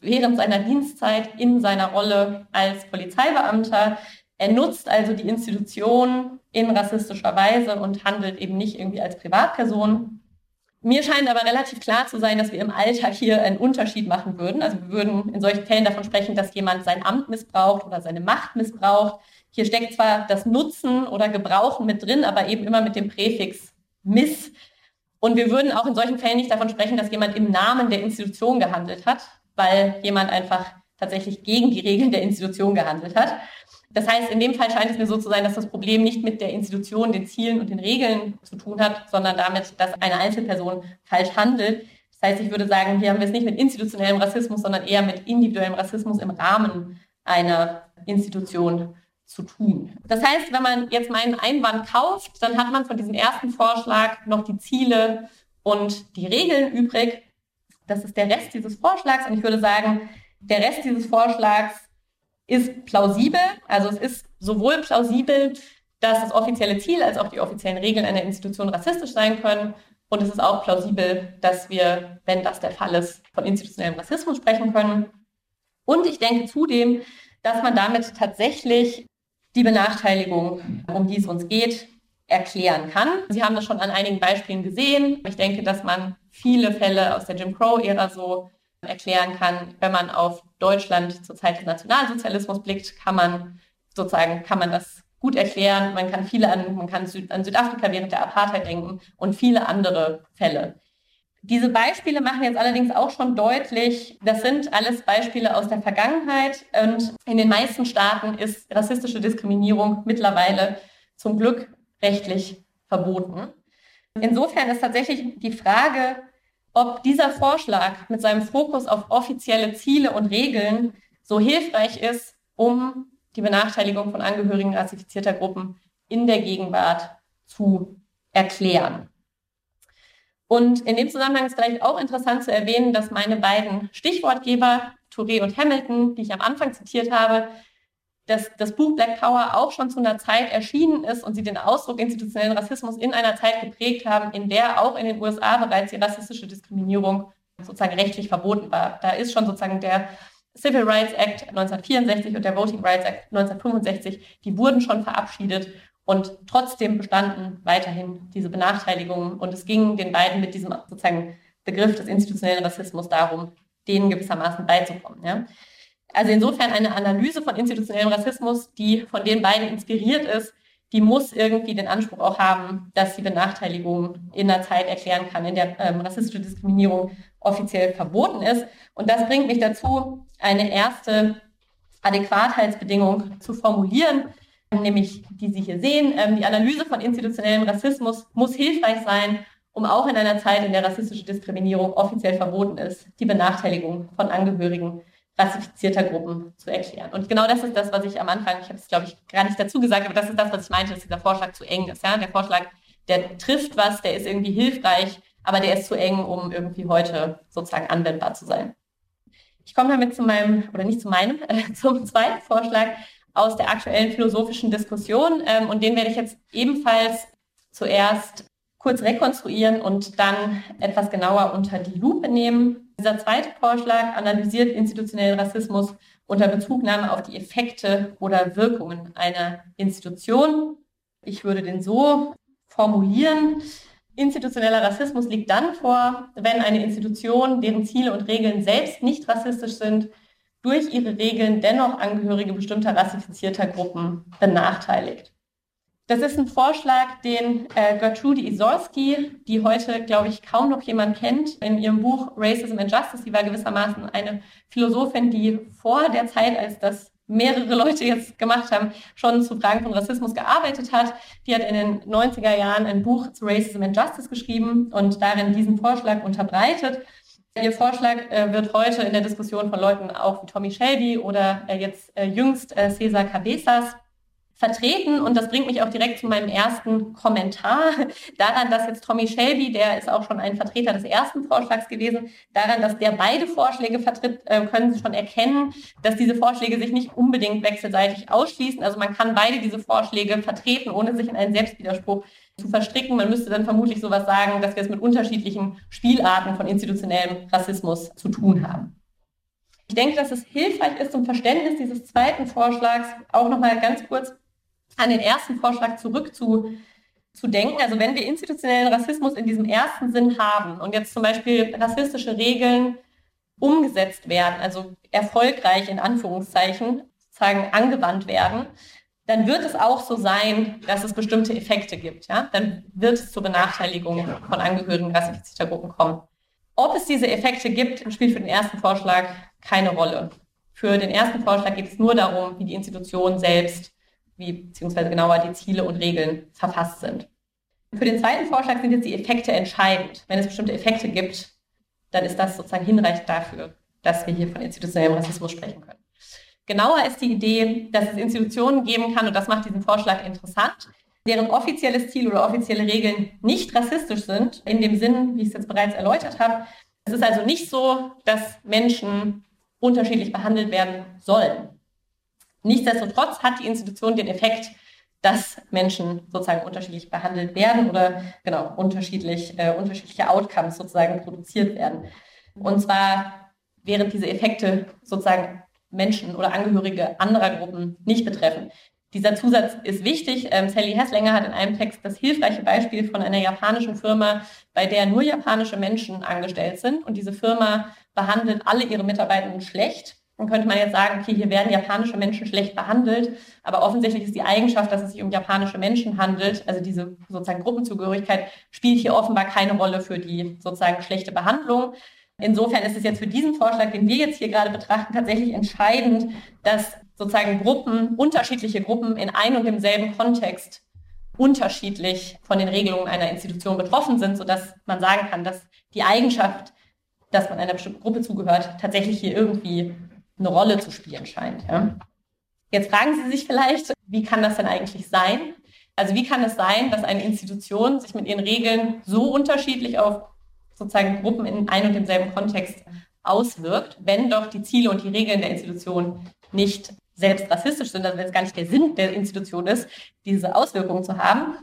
C: während seiner Dienstzeit in seiner Rolle als Polizeibeamter. Er nutzt also die Institution in rassistischer Weise und handelt eben nicht irgendwie als Privatperson. Mir scheint aber relativ klar zu sein, dass wir im Alltag hier einen Unterschied machen würden. Also wir würden in solchen Fällen davon sprechen, dass jemand sein Amt missbraucht oder seine Macht missbraucht. Hier steckt zwar das Nutzen oder Gebrauchen mit drin, aber eben immer mit dem Präfix miss. Und wir würden auch in solchen Fällen nicht davon sprechen, dass jemand im Namen der Institution gehandelt hat, weil jemand einfach tatsächlich gegen die Regeln der Institution gehandelt hat. Das heißt, in dem Fall scheint es mir so zu sein, dass das Problem nicht mit der Institution, den Zielen und den Regeln zu tun hat, sondern damit, dass eine Einzelperson falsch handelt. Das heißt, ich würde sagen, hier haben wir es nicht mit institutionellem Rassismus, sondern eher mit individuellem Rassismus im Rahmen einer Institution zu tun. Das heißt, wenn man jetzt meinen Einwand kauft, dann hat man von diesem ersten Vorschlag noch die Ziele und die Regeln übrig. Das ist der Rest dieses Vorschlags und ich würde sagen, der Rest dieses Vorschlags ist plausibel. Also es ist sowohl plausibel, dass das offizielle Ziel als auch die offiziellen Regeln einer Institution rassistisch sein können. Und es ist auch plausibel, dass wir, wenn das der Fall ist, von institutionellem Rassismus sprechen können. Und ich denke zudem, dass man damit tatsächlich die Benachteiligung, um die es uns geht, erklären kann. Sie haben das schon an einigen Beispielen gesehen. Ich denke, dass man viele Fälle aus der Jim Crow-Ära so erklären kann. Wenn man auf Deutschland zur Zeit des Nationalsozialismus blickt, kann man sozusagen, kann man das gut erklären. Man kann viele an, man kann an Südafrika während der Apartheid denken und viele andere Fälle. Diese Beispiele machen jetzt allerdings auch schon deutlich, das sind alles Beispiele aus der Vergangenheit und in den meisten Staaten ist rassistische Diskriminierung mittlerweile zum Glück rechtlich verboten. Insofern ist tatsächlich die Frage, ob dieser Vorschlag mit seinem Fokus auf offizielle Ziele und Regeln so hilfreich ist, um die Benachteiligung von Angehörigen rassifizierter Gruppen in der Gegenwart zu erklären. Und in dem Zusammenhang ist vielleicht auch interessant zu erwähnen, dass meine beiden Stichwortgeber, Touré und Hamilton, die ich am Anfang zitiert habe, dass das Buch Black Power auch schon zu einer Zeit erschienen ist und sie den Ausdruck institutionellen Rassismus in einer Zeit geprägt haben, in der auch in den USA bereits die rassistische Diskriminierung sozusagen rechtlich verboten war. Da ist schon sozusagen der Civil Rights Act 1964 und der Voting Rights Act 1965, die wurden schon verabschiedet und trotzdem bestanden weiterhin diese Benachteiligungen. Und es ging den beiden mit diesem sozusagen Begriff des institutionellen Rassismus darum, denen gewissermaßen beizukommen. Ja? Also insofern eine Analyse von institutionellem Rassismus, die von den beiden inspiriert ist, die muss irgendwie den Anspruch auch haben, dass sie Benachteiligungen in der Zeit erklären kann, in der ähm, rassistische Diskriminierung offiziell verboten ist. Und das bringt mich dazu, eine erste Adäquatheitsbedingung zu formulieren, nämlich die Sie hier sehen. Ähm, die Analyse von institutionellem Rassismus muss hilfreich sein, um auch in einer Zeit, in der rassistische Diskriminierung offiziell verboten ist, die Benachteiligung von Angehörigen rassifizierter Gruppen zu erklären. Und genau das ist das, was ich am Anfang, ich habe es glaube ich gar nicht dazu gesagt, aber das ist das, was ich meinte, dass dieser Vorschlag zu eng ist. Ja? Der Vorschlag, der trifft was, der ist irgendwie hilfreich, aber der ist zu eng, um irgendwie heute sozusagen anwendbar zu sein. Ich komme damit zu meinem, oder nicht zu meinem, äh, [laughs] zum zweiten Vorschlag, aus der aktuellen philosophischen Diskussion. Ähm, und den werde ich jetzt ebenfalls zuerst kurz rekonstruieren und dann etwas genauer unter die Lupe nehmen. Dieser zweite Vorschlag analysiert institutionellen Rassismus unter Bezugnahme auf die Effekte oder Wirkungen einer Institution. Ich würde den so formulieren. Institutioneller Rassismus liegt dann vor, wenn eine Institution, deren Ziele und Regeln selbst nicht rassistisch sind, durch ihre Regeln dennoch Angehörige bestimmter rassifizierter Gruppen benachteiligt. Das ist ein Vorschlag, den äh, Gertrude Isorski, die heute, glaube ich, kaum noch jemand kennt, in ihrem Buch Racism and Justice, sie war gewissermaßen eine Philosophin, die vor der Zeit, als das mehrere Leute jetzt gemacht haben, schon zu Fragen von Rassismus gearbeitet hat. Die hat in den 90er Jahren ein Buch zu Racism and Justice geschrieben und darin diesen Vorschlag unterbreitet. Ihr Vorschlag äh, wird heute in der Diskussion von Leuten auch wie Tommy Shelby oder äh, jetzt äh, jüngst äh, Cesar Cabezas vertreten. Und das bringt mich auch direkt zu meinem ersten Kommentar [laughs] daran, dass jetzt Tommy Shelby, der ist auch schon ein Vertreter des ersten Vorschlags gewesen, daran, dass der beide Vorschläge vertritt, äh, können Sie schon erkennen, dass diese Vorschläge sich nicht unbedingt wechselseitig ausschließen. Also man kann beide diese Vorschläge vertreten, ohne sich in einen Selbstwiderspruch zu verstricken. Man müsste dann vermutlich sowas sagen, dass wir es mit unterschiedlichen Spielarten von institutionellem Rassismus zu tun haben. Ich denke, dass es hilfreich ist zum Verständnis dieses zweiten Vorschlags auch nochmal ganz kurz an den ersten Vorschlag zurück zu. Also wenn wir institutionellen Rassismus in diesem ersten Sinn haben und jetzt zum Beispiel rassistische Regeln umgesetzt werden, also erfolgreich in Anführungszeichen sozusagen angewandt werden, dann wird es auch so sein, dass es bestimmte Effekte gibt. Ja? Dann wird es zur Benachteiligung von Angehörigen rassifizierter Gruppen kommen. Ob es diese Effekte gibt, spielt für den ersten Vorschlag keine Rolle. Für den ersten Vorschlag geht es nur darum, wie die Institution selbst wie beziehungsweise genauer die Ziele und Regeln verfasst sind. Für den zweiten Vorschlag sind jetzt die Effekte entscheidend. Wenn es bestimmte Effekte gibt, dann ist das sozusagen hinreichend dafür, dass wir hier von institutionellem Rassismus sprechen können. Genauer ist die Idee, dass es Institutionen geben kann, und das macht diesen Vorschlag interessant, deren offizielles Ziel oder offizielle Regeln nicht rassistisch sind, in dem Sinn, wie ich es jetzt bereits erläutert habe. Es ist also nicht so, dass Menschen unterschiedlich behandelt werden sollen. Nichtsdestotrotz hat die Institution den Effekt, dass Menschen sozusagen unterschiedlich behandelt werden oder genau unterschiedlich, äh, unterschiedliche Outcomes sozusagen produziert werden. Und zwar während diese Effekte sozusagen Menschen oder Angehörige anderer Gruppen nicht betreffen. Dieser Zusatz ist wichtig. Ähm, Sally Hesslinger hat in einem Text das hilfreiche Beispiel von einer japanischen Firma, bei der nur japanische Menschen angestellt sind. Und diese Firma behandelt alle ihre Mitarbeitenden schlecht dann könnte man jetzt sagen, okay, hier werden japanische Menschen schlecht behandelt, aber offensichtlich ist die Eigenschaft, dass es sich um japanische Menschen handelt, also diese sozusagen Gruppenzugehörigkeit, spielt hier offenbar keine Rolle für die sozusagen schlechte Behandlung. Insofern ist es jetzt für diesen Vorschlag, den wir jetzt hier gerade betrachten, tatsächlich entscheidend, dass sozusagen Gruppen, unterschiedliche Gruppen in einem und demselben Kontext unterschiedlich von den Regelungen einer Institution betroffen sind, sodass man sagen kann, dass die Eigenschaft, dass man einer bestimmten Gruppe zugehört, tatsächlich hier irgendwie eine Rolle zu spielen scheint. Ja. Jetzt fragen Sie sich vielleicht, wie kann das denn eigentlich sein? Also wie kann es sein, dass eine Institution sich mit ihren Regeln so unterschiedlich auf sozusagen Gruppen in einem und demselben Kontext auswirkt, wenn doch die Ziele und die Regeln der Institution nicht selbst rassistisch sind, also wenn es gar nicht der Sinn der Institution ist, diese Auswirkungen zu haben.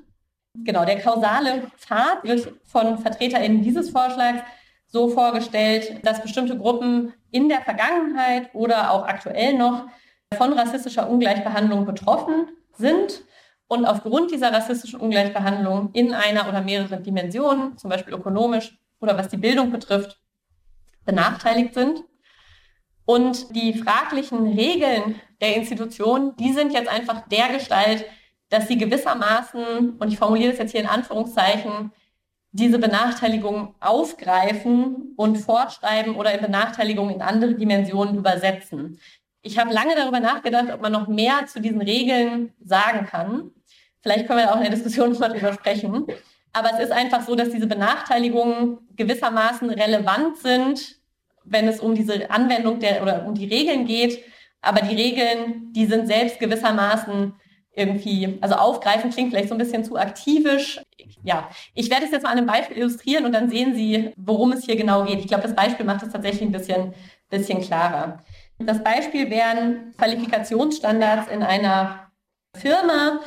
C: Genau, der kausale Pfad wird von VertreterInnen dieses Vorschlags so vorgestellt, dass bestimmte Gruppen in der Vergangenheit oder auch aktuell noch von rassistischer Ungleichbehandlung betroffen sind und aufgrund dieser rassistischen Ungleichbehandlung in einer oder mehreren Dimensionen, zum Beispiel ökonomisch oder was die Bildung betrifft, benachteiligt sind. Und die fraglichen Regeln der Institution, die sind jetzt einfach der Gestalt, dass sie gewissermaßen, und ich formuliere das jetzt hier in Anführungszeichen, diese Benachteiligung aufgreifen und fortschreiben oder in Benachteiligung in andere Dimensionen übersetzen. Ich habe lange darüber nachgedacht, ob man noch mehr zu diesen Regeln sagen kann. Vielleicht können wir auch in der Diskussion [laughs] mal darüber sprechen. Aber es ist einfach so, dass diese Benachteiligungen gewissermaßen relevant sind, wenn es um diese Anwendung der oder um die Regeln geht. Aber die Regeln, die sind selbst gewissermaßen irgendwie, also aufgreifen klingt vielleicht so ein bisschen zu aktivisch. Ja, ich werde es jetzt mal an einem Beispiel illustrieren und dann sehen Sie, worum es hier genau geht. Ich glaube, das Beispiel macht es tatsächlich ein bisschen, bisschen klarer. Das Beispiel wären Qualifikationsstandards in einer Firma,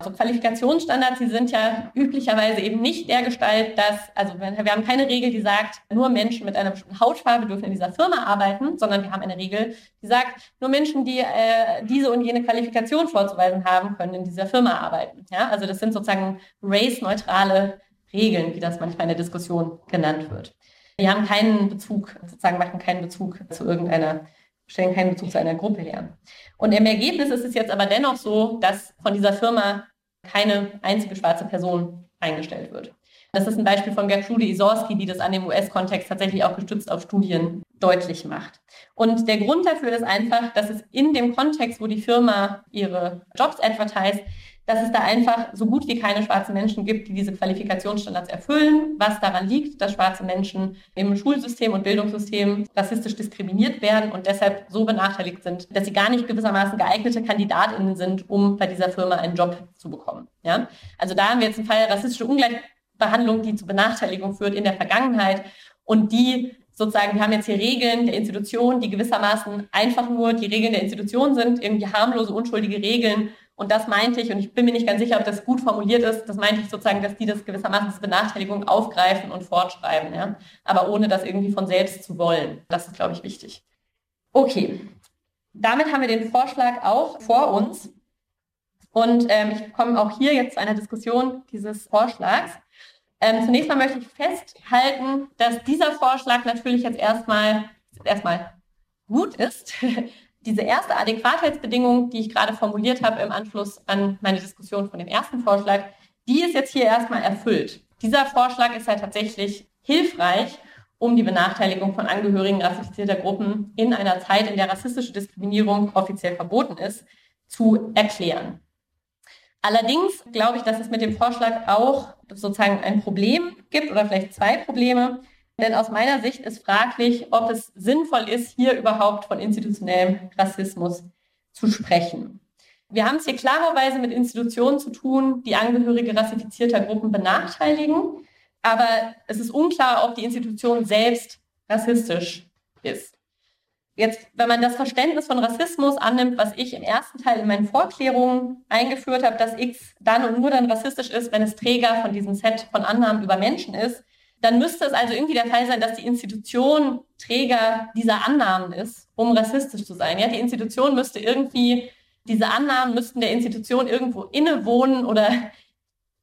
C: also Qualifikationsstandards, die sind ja üblicherweise eben nicht der Gestalt, dass, also wir haben keine Regel, die sagt, nur Menschen mit einer bestimmten Hautfarbe dürfen in dieser Firma arbeiten, sondern wir haben eine Regel, die sagt, nur Menschen, die äh, diese und jene Qualifikation vorzuweisen haben, können in dieser Firma arbeiten. Ja, also das sind sozusagen race-neutrale Regeln, wie das manchmal in der Diskussion genannt wird. Die haben keinen Bezug, sozusagen machen keinen Bezug zu irgendeiner stellen keinen Bezug zu einer Gruppe her. Und im Ergebnis ist es jetzt aber dennoch so, dass von dieser Firma keine einzige schwarze Person eingestellt wird. Das ist ein Beispiel von Gertrude Isorski, die das an dem US-Kontext tatsächlich auch gestützt auf Studien deutlich macht. Und der Grund dafür ist einfach, dass es in dem Kontext, wo die Firma ihre Jobs advertise, dass es da einfach so gut wie keine schwarzen Menschen gibt, die diese Qualifikationsstandards erfüllen, was daran liegt, dass schwarze Menschen im Schulsystem und Bildungssystem rassistisch diskriminiert werden und deshalb so benachteiligt sind, dass sie gar nicht gewissermaßen geeignete Kandidatinnen sind, um bei dieser Firma einen Job zu bekommen. Ja? Also da haben wir jetzt einen Fall rassistische Ungleichbehandlung, die zu Benachteiligung führt in der Vergangenheit und die sozusagen, wir haben jetzt hier Regeln der Institution, die gewissermaßen einfach nur die Regeln der Institution sind, irgendwie harmlose, unschuldige Regeln und das meinte ich, und ich bin mir nicht ganz sicher, ob das gut formuliert ist, das meinte ich sozusagen, dass die das gewissermaßen als Benachteiligung aufgreifen und fortschreiben, ja? aber ohne das irgendwie von selbst zu wollen. Das ist, glaube ich, wichtig. Okay, damit haben wir den Vorschlag auch vor uns. Und ähm, ich komme auch hier jetzt zu einer Diskussion dieses Vorschlags. Ähm, zunächst mal möchte ich festhalten, dass dieser Vorschlag natürlich jetzt erstmal, erstmal gut ist, [laughs] diese erste Adäquatheitsbedingung, die ich gerade formuliert habe im Anschluss an meine Diskussion von dem ersten Vorschlag, die ist jetzt hier erstmal erfüllt. Dieser Vorschlag ist halt tatsächlich hilfreich, um die Benachteiligung von Angehörigen rassifizierter Gruppen in einer Zeit, in der rassistische Diskriminierung offiziell verboten ist, zu erklären. Allerdings glaube ich, dass es mit dem Vorschlag auch sozusagen ein Problem gibt oder vielleicht zwei Probleme. Denn aus meiner Sicht ist fraglich, ob es sinnvoll ist, hier überhaupt von institutionellem Rassismus zu sprechen. Wir haben es hier klarerweise mit Institutionen zu tun, die Angehörige rassifizierter Gruppen benachteiligen. Aber es ist unklar, ob die Institution selbst rassistisch ist. Jetzt, wenn man das Verständnis von Rassismus annimmt, was ich im ersten Teil in meinen Vorklärungen eingeführt habe, dass X dann und nur dann rassistisch ist, wenn es Träger von diesem Set von Annahmen über Menschen ist, dann müsste es also irgendwie der Fall sein, dass die Institution Träger dieser Annahmen ist, um rassistisch zu sein. Ja, die Institution müsste irgendwie, diese Annahmen müssten der Institution irgendwo innewohnen oder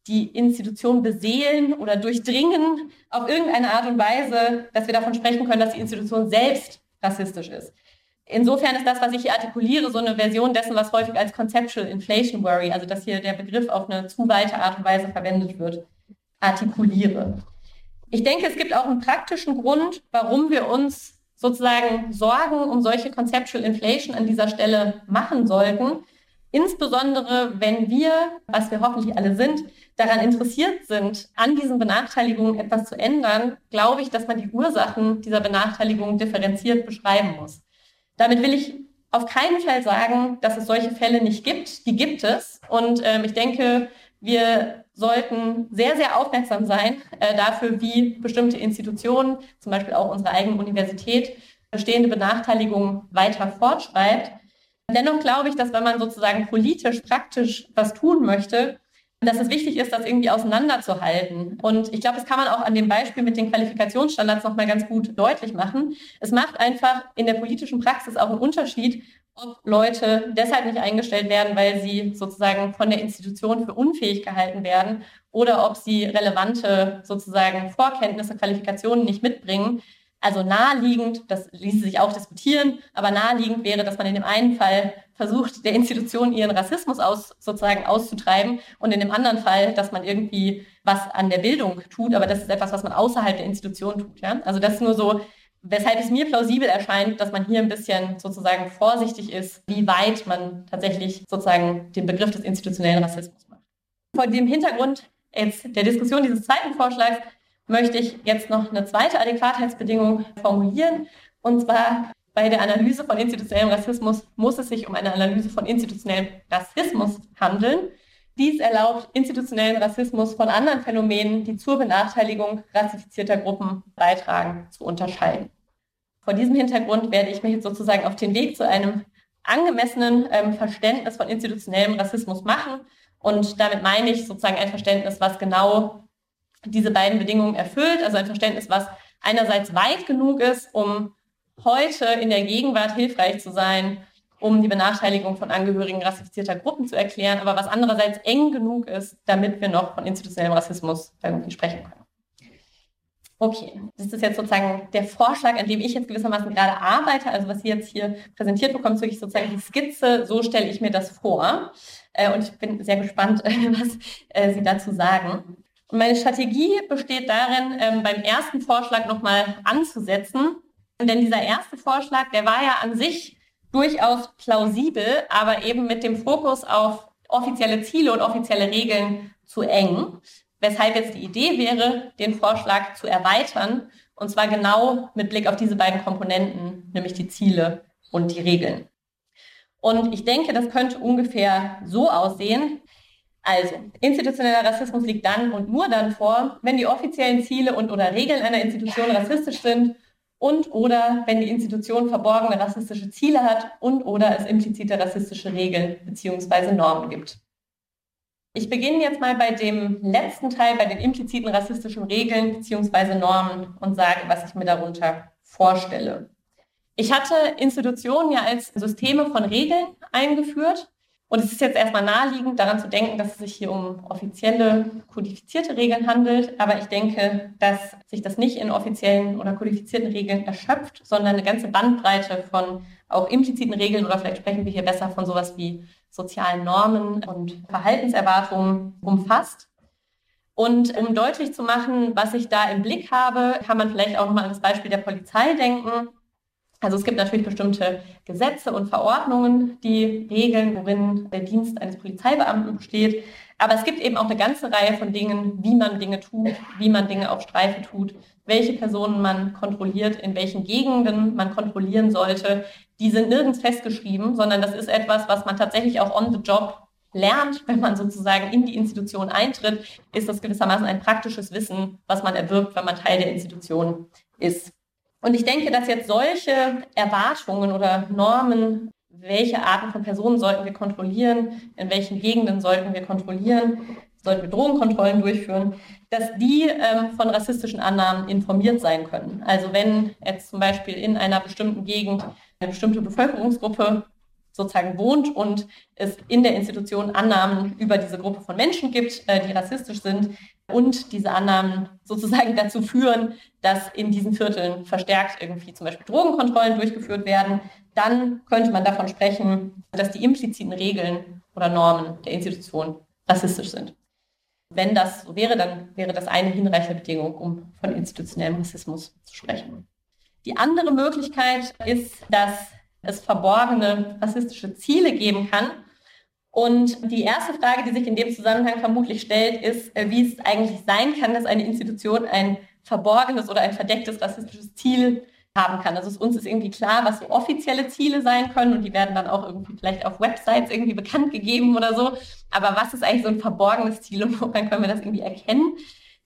C: die Institution beseelen oder durchdringen auf irgendeine Art und Weise, dass wir davon sprechen können, dass die Institution selbst rassistisch ist. Insofern ist das, was ich hier artikuliere, so eine Version dessen, was häufig als Conceptual Inflation Worry, also dass hier der Begriff auf eine zu weite Art und Weise verwendet wird, artikuliere. Ich denke, es gibt auch einen praktischen Grund, warum wir uns sozusagen Sorgen um solche Conceptual Inflation an dieser Stelle machen sollten. Insbesondere, wenn wir, was wir hoffentlich alle sind, daran interessiert sind, an diesen Benachteiligungen etwas zu ändern, glaube ich, dass man die Ursachen dieser Benachteiligung differenziert beschreiben muss. Damit will ich auf keinen Fall sagen, dass es solche Fälle nicht gibt. Die gibt es. Und ähm, ich denke, wir sollten sehr, sehr aufmerksam sein äh, dafür, wie bestimmte Institutionen, zum Beispiel auch unsere eigene Universität, bestehende Benachteiligungen weiter fortschreibt. Dennoch glaube ich, dass wenn man sozusagen politisch, praktisch was tun möchte, dass es wichtig ist, das irgendwie auseinanderzuhalten. Und ich glaube, das kann man auch an dem Beispiel mit den Qualifikationsstandards nochmal ganz gut deutlich machen. Es macht einfach in der politischen Praxis auch einen Unterschied, ob Leute deshalb nicht eingestellt werden, weil sie sozusagen von der Institution für unfähig gehalten werden oder ob sie relevante sozusagen Vorkenntnisse, Qualifikationen nicht mitbringen. Also naheliegend, das ließe sich auch diskutieren, aber naheliegend wäre, dass man in dem einen Fall versucht, der Institution ihren Rassismus aus, sozusagen auszutreiben und in dem anderen Fall, dass man irgendwie was an der Bildung tut, aber das ist etwas, was man außerhalb der Institution tut. Ja? Also das ist nur so weshalb es mir plausibel erscheint, dass man hier ein bisschen sozusagen vorsichtig ist, wie weit man tatsächlich sozusagen den Begriff des institutionellen Rassismus macht. Vor dem Hintergrund jetzt der Diskussion dieses zweiten Vorschlags möchte ich jetzt noch eine zweite Adäquatheitsbedingung formulieren. Und zwar bei der Analyse von institutionellem Rassismus muss es sich um eine Analyse von institutionellem Rassismus handeln. Dies erlaubt institutionellen Rassismus von anderen Phänomenen, die zur Benachteiligung rassifizierter Gruppen beitragen, zu unterscheiden. Vor diesem Hintergrund werde ich mich jetzt sozusagen auf den Weg zu einem angemessenen ähm, Verständnis von institutionellem Rassismus machen. Und damit meine ich sozusagen ein Verständnis, was genau diese beiden Bedingungen erfüllt. Also ein Verständnis, was einerseits weit genug ist, um heute in der Gegenwart hilfreich zu sein, um die Benachteiligung von Angehörigen rassifizierter Gruppen zu erklären, aber was andererseits eng genug ist, damit wir noch von institutionellem Rassismus irgendwie sprechen können. Okay, das ist jetzt sozusagen der Vorschlag, an dem ich jetzt gewissermaßen gerade arbeite. Also was Sie jetzt hier präsentiert bekommen, ist wirklich sozusagen die Skizze. So stelle ich mir das vor. Äh, und ich bin sehr gespannt, [laughs] was äh, Sie dazu sagen. Meine Strategie besteht darin, ähm, beim ersten Vorschlag nochmal anzusetzen. Denn dieser erste Vorschlag, der war ja an sich durchaus plausibel, aber eben mit dem Fokus auf offizielle Ziele und offizielle Regeln zu eng. Weshalb jetzt die Idee wäre, den Vorschlag zu erweitern, und zwar genau mit Blick auf diese beiden Komponenten, nämlich die Ziele und die Regeln. Und ich denke, das könnte ungefähr so aussehen. Also, institutioneller Rassismus liegt dann und nur dann vor, wenn die offiziellen Ziele und oder Regeln einer Institution rassistisch sind und oder wenn die Institution verborgene rassistische Ziele hat und oder es implizite rassistische Regeln bzw. Normen gibt. Ich beginne jetzt mal bei dem letzten Teil, bei den impliziten rassistischen Regeln bzw. Normen und sage, was ich mir darunter vorstelle. Ich hatte Institutionen ja als Systeme von Regeln eingeführt und es ist jetzt erstmal naheliegend, daran zu denken, dass es sich hier um offizielle, kodifizierte Regeln handelt. Aber ich denke, dass sich das nicht in offiziellen oder kodifizierten Regeln erschöpft, sondern eine ganze Bandbreite von auch impliziten Regeln oder vielleicht sprechen wir hier besser von sowas wie sozialen Normen und Verhaltenserwartungen umfasst. Und um deutlich zu machen, was ich da im Blick habe, kann man vielleicht auch nochmal an das Beispiel der Polizei denken. Also es gibt natürlich bestimmte Gesetze und Verordnungen, die regeln, worin der Dienst eines Polizeibeamten besteht. Aber es gibt eben auch eine ganze Reihe von Dingen, wie man Dinge tut, wie man Dinge auf Streife tut, welche Personen man kontrolliert, in welchen Gegenden man kontrollieren sollte. Die sind nirgends festgeschrieben, sondern das ist etwas, was man tatsächlich auch on the job lernt, wenn man sozusagen in die Institution eintritt, ist das gewissermaßen ein praktisches Wissen, was man erwirbt, wenn man Teil der Institution ist. Und ich denke, dass jetzt solche Erwartungen oder Normen, welche Arten von Personen sollten wir kontrollieren, in welchen Gegenden sollten wir kontrollieren, sollten wir Drogenkontrollen durchführen, dass die ähm, von rassistischen Annahmen informiert sein können. Also wenn jetzt zum Beispiel in einer bestimmten Gegend eine bestimmte Bevölkerungsgruppe sozusagen wohnt und es in der Institution Annahmen über diese Gruppe von Menschen gibt, äh, die rassistisch sind und diese Annahmen sozusagen [laughs] dazu führen, dass in diesen Vierteln verstärkt irgendwie zum Beispiel Drogenkontrollen durchgeführt werden, dann könnte man davon sprechen, dass die impliziten Regeln oder Normen der Institution rassistisch sind. Wenn das so wäre, dann wäre das eine hinreichende Bedingung, um von institutionellem Rassismus zu sprechen. Die andere Möglichkeit ist, dass es verborgene rassistische Ziele geben kann. Und die erste Frage, die sich in dem Zusammenhang vermutlich stellt, ist, äh, wie es eigentlich sein kann, dass eine Institution ein verborgenes oder ein verdecktes rassistisches Ziel haben kann. Also uns ist irgendwie klar, was so offizielle Ziele sein können und die werden dann auch irgendwie vielleicht auf Websites irgendwie bekannt gegeben oder so. Aber was ist eigentlich so ein verborgenes Ziel und [laughs] woran können wir das irgendwie erkennen?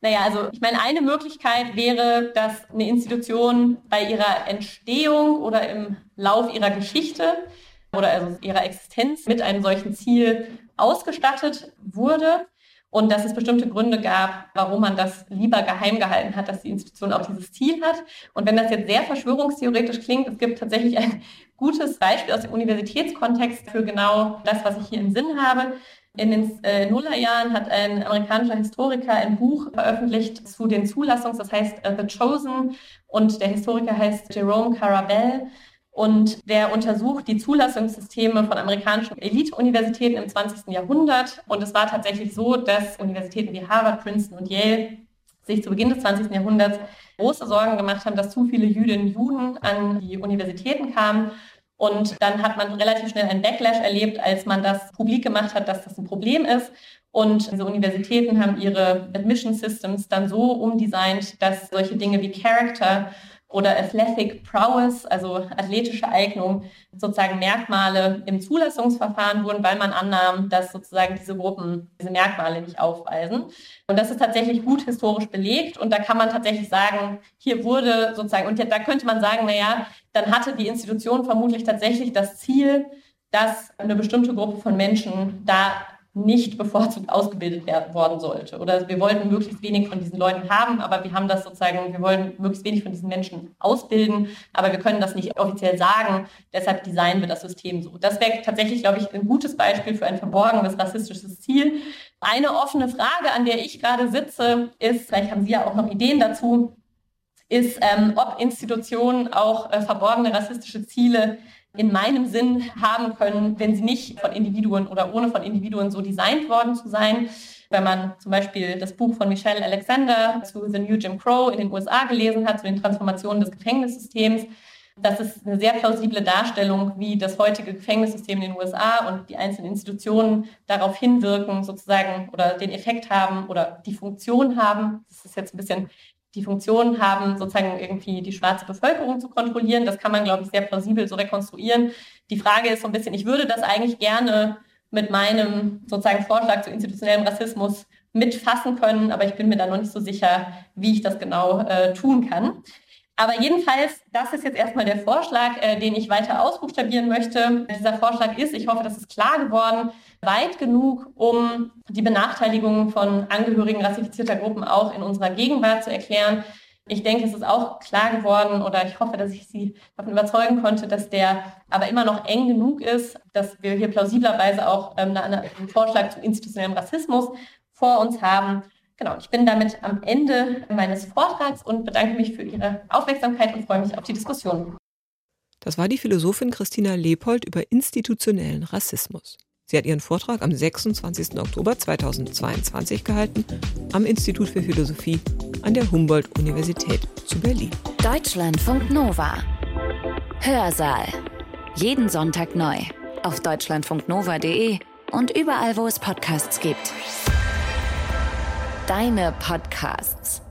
C: Naja, also ich meine, eine Möglichkeit wäre, dass eine Institution bei ihrer Entstehung oder im Lauf ihrer Geschichte oder also ihrer Existenz mit einem solchen Ziel ausgestattet wurde und dass es bestimmte Gründe gab, warum man das lieber geheim gehalten hat, dass die Institution auch dieses Ziel hat. Und wenn das jetzt sehr verschwörungstheoretisch klingt, es gibt tatsächlich ein gutes Beispiel aus dem Universitätskontext für genau das, was ich hier im Sinn habe. In den äh, Nullerjahren hat ein amerikanischer Historiker ein Buch veröffentlicht zu den Zulassungs, das heißt uh, The Chosen, und der Historiker heißt Jerome Carabell. Und der untersucht die Zulassungssysteme von amerikanischen Elite-Universitäten im 20. Jahrhundert. Und es war tatsächlich so, dass Universitäten wie Harvard, Princeton und Yale sich zu Beginn des 20. Jahrhunderts große Sorgen gemacht haben, dass zu viele Jüdinnen und Juden an die Universitäten kamen und dann hat man relativ schnell einen Backlash erlebt, als man das publik gemacht hat, dass das ein Problem ist. Und diese Universitäten haben ihre Admission Systems dann so umdesignt, dass solche Dinge wie Character oder Athletic Prowess, also athletische Eignung, sozusagen Merkmale im Zulassungsverfahren wurden, weil man annahm, dass sozusagen diese Gruppen diese Merkmale nicht aufweisen. Und das ist tatsächlich gut historisch belegt und da kann man tatsächlich sagen, hier wurde sozusagen, und da könnte man sagen, naja, dann hatte die Institution vermutlich tatsächlich das Ziel, dass eine bestimmte Gruppe von Menschen da nicht bevorzugt ausgebildet werden, worden sollte. Oder wir wollten möglichst wenig von diesen Leuten haben, aber wir haben das sozusagen, wir wollen möglichst wenig von diesen Menschen ausbilden, aber wir können das nicht offiziell sagen, deshalb designen wir das System so. Das wäre tatsächlich, glaube ich, ein gutes Beispiel für ein verborgenes rassistisches Ziel. Eine offene Frage, an der ich gerade sitze, ist, vielleicht haben Sie ja auch noch Ideen dazu, ist, ähm, ob Institutionen auch äh, verborgene rassistische Ziele in meinem Sinn haben können, wenn sie nicht von Individuen oder ohne von Individuen so designt worden zu sein. Wenn man zum Beispiel das Buch von Michelle Alexander zu The New Jim Crow in den USA gelesen hat, zu den Transformationen des Gefängnissystems, das ist eine sehr plausible Darstellung, wie das heutige Gefängnissystem in den USA und die einzelnen Institutionen darauf hinwirken, sozusagen, oder den Effekt haben oder die Funktion haben. Das ist jetzt ein bisschen die Funktion haben, sozusagen irgendwie die schwarze Bevölkerung zu kontrollieren. Das kann man, glaube ich, sehr plausibel so rekonstruieren. Die Frage ist so ein bisschen, ich würde das eigentlich gerne mit meinem sozusagen Vorschlag zu institutionellem Rassismus mitfassen können, aber ich bin mir da noch nicht so sicher, wie ich das genau äh, tun kann. Aber jedenfalls, das ist jetzt erstmal der Vorschlag, äh, den ich weiter ausbuchstabieren möchte. Dieser Vorschlag ist, ich hoffe, das ist klar geworden, weit genug, um die Benachteiligung von Angehörigen rassifizierter Gruppen auch in unserer Gegenwart zu erklären. Ich denke, es ist auch klar geworden oder ich hoffe, dass ich Sie davon überzeugen konnte, dass der aber immer noch eng genug ist, dass wir hier plausiblerweise auch ähm, einen Vorschlag zu institutionellem Rassismus vor uns haben. Genau, ich bin damit am Ende meines Vortrags und bedanke mich für Ihre Aufmerksamkeit und freue mich auf die Diskussion.
B: Das war die Philosophin Christina Leopold über institutionellen Rassismus. Sie hat ihren Vortrag am 26. Oktober 2022 gehalten am Institut für Philosophie an der Humboldt-Universität zu Berlin.
A: Deutschlandfunk Nova. Hörsaal. Jeden Sonntag neu. Auf deutschlandfunknova.de und überall, wo es Podcasts gibt deine Podcasts.